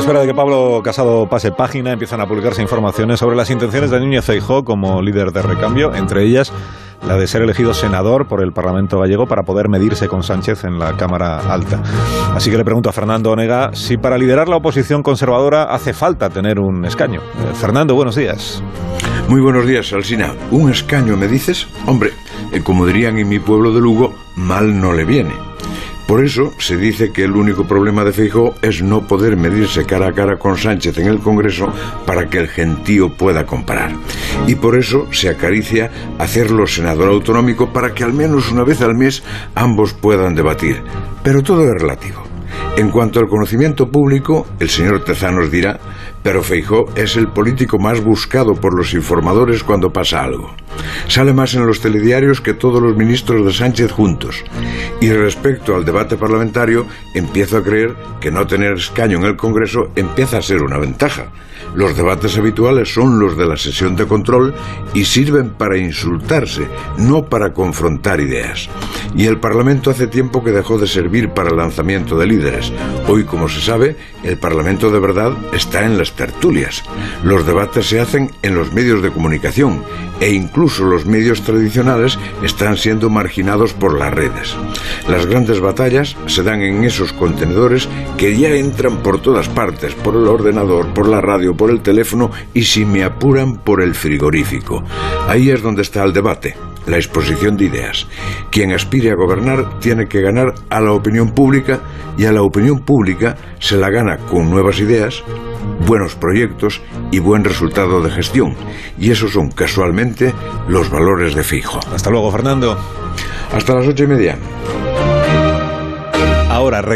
espera de que Pablo Casado pase página, empiezan a publicarse informaciones sobre las intenciones de Núñez Feijóo como líder de recambio, entre ellas la de ser elegido senador por el Parlamento gallego para poder medirse con Sánchez en la Cámara Alta. Así que le pregunto a Fernando Onega si para liderar la oposición conservadora hace falta tener un escaño. Eh, Fernando, buenos días. Muy buenos días, Alsina. ¿Un escaño me dices? Hombre, eh, como dirían en mi pueblo de Lugo, mal no le viene. Por eso se dice que el único problema de Feijóo es no poder medirse cara a cara con Sánchez en el Congreso para que el gentío pueda comparar. Y por eso se acaricia hacerlo senador autonómico para que al menos una vez al mes ambos puedan debatir. Pero todo es relativo. En cuanto al conocimiento público, el señor Tezanos dirá, pero Feijó es el político más buscado por los informadores cuando pasa algo. Sale más en los telediarios que todos los ministros de Sánchez juntos. Y respecto al debate parlamentario, empiezo a creer que no tener escaño en el Congreso empieza a ser una ventaja. Los debates habituales son los de la sesión de control y sirven para insultarse, no para confrontar ideas. Y el Parlamento hace tiempo que dejó de servir para el lanzamiento de líderes. Hoy, como se sabe, el Parlamento de verdad está en las tertulias. Los debates se hacen en los medios de comunicación e incluso los medios tradicionales están siendo marginados por las redes. Las grandes batallas se dan en esos contenedores que ya entran por todas partes, por el ordenador, por la radio, por el teléfono y si me apuran por el frigorífico. Ahí es donde está el debate, la exposición de ideas. Quien aspire a gobernar tiene que ganar a la opinión pública y a la opinión pública se la gana con nuevas ideas, buenos proyectos y buen resultado de gestión. Y esos son casualmente los valores de Fijo. Hasta luego, Fernando. Hasta las ocho y media. Ahora